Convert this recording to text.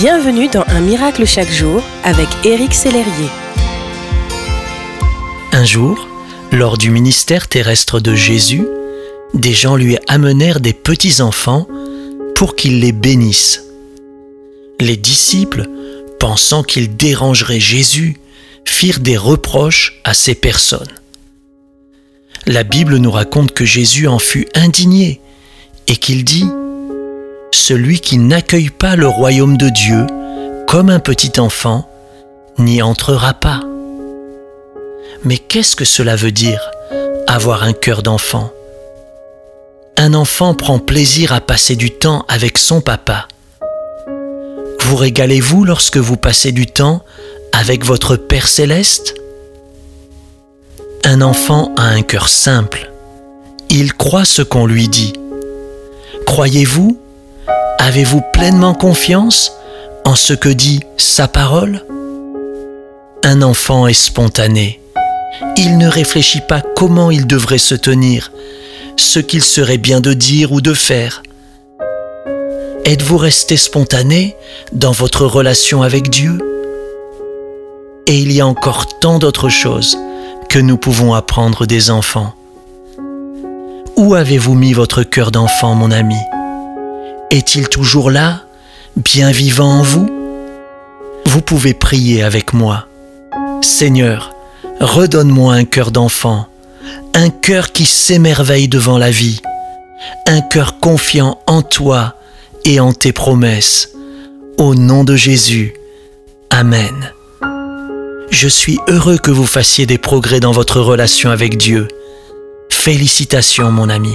Bienvenue dans Un miracle chaque jour avec Éric Sellerier. Un jour, lors du ministère terrestre de Jésus, des gens lui amenèrent des petits-enfants pour qu'il les bénisse. Les disciples, pensant qu'ils dérangeraient Jésus, firent des reproches à ces personnes. La Bible nous raconte que Jésus en fut indigné et qu'il dit ⁇ Celui qui n'accueille pas le royaume de Dieu comme un petit enfant n'y entrera pas. Mais qu'est-ce que cela veut dire, avoir un cœur d'enfant? Un enfant prend plaisir à passer du temps avec son papa. Vous régalez-vous lorsque vous passez du temps avec votre Père céleste? Un enfant a un cœur simple. Il croit ce qu'on lui dit. Croyez-vous Avez-vous pleinement confiance en ce que dit sa parole? Un enfant est spontané. Il ne réfléchit pas comment il devrait se tenir, ce qu'il serait bien de dire ou de faire. Êtes-vous resté spontané dans votre relation avec Dieu? Et il y a encore tant d'autres choses que nous pouvons apprendre des enfants. Où avez-vous mis votre cœur d'enfant, mon ami? Est-il toujours là, bien vivant en vous? Vous pouvez prier avec moi. Seigneur, redonne-moi un cœur d'enfant, un cœur qui s'émerveille devant la vie, un cœur confiant en toi et en tes promesses. Au nom de Jésus. Amen. Je suis heureux que vous fassiez des progrès dans votre relation avec Dieu. Félicitations mon ami.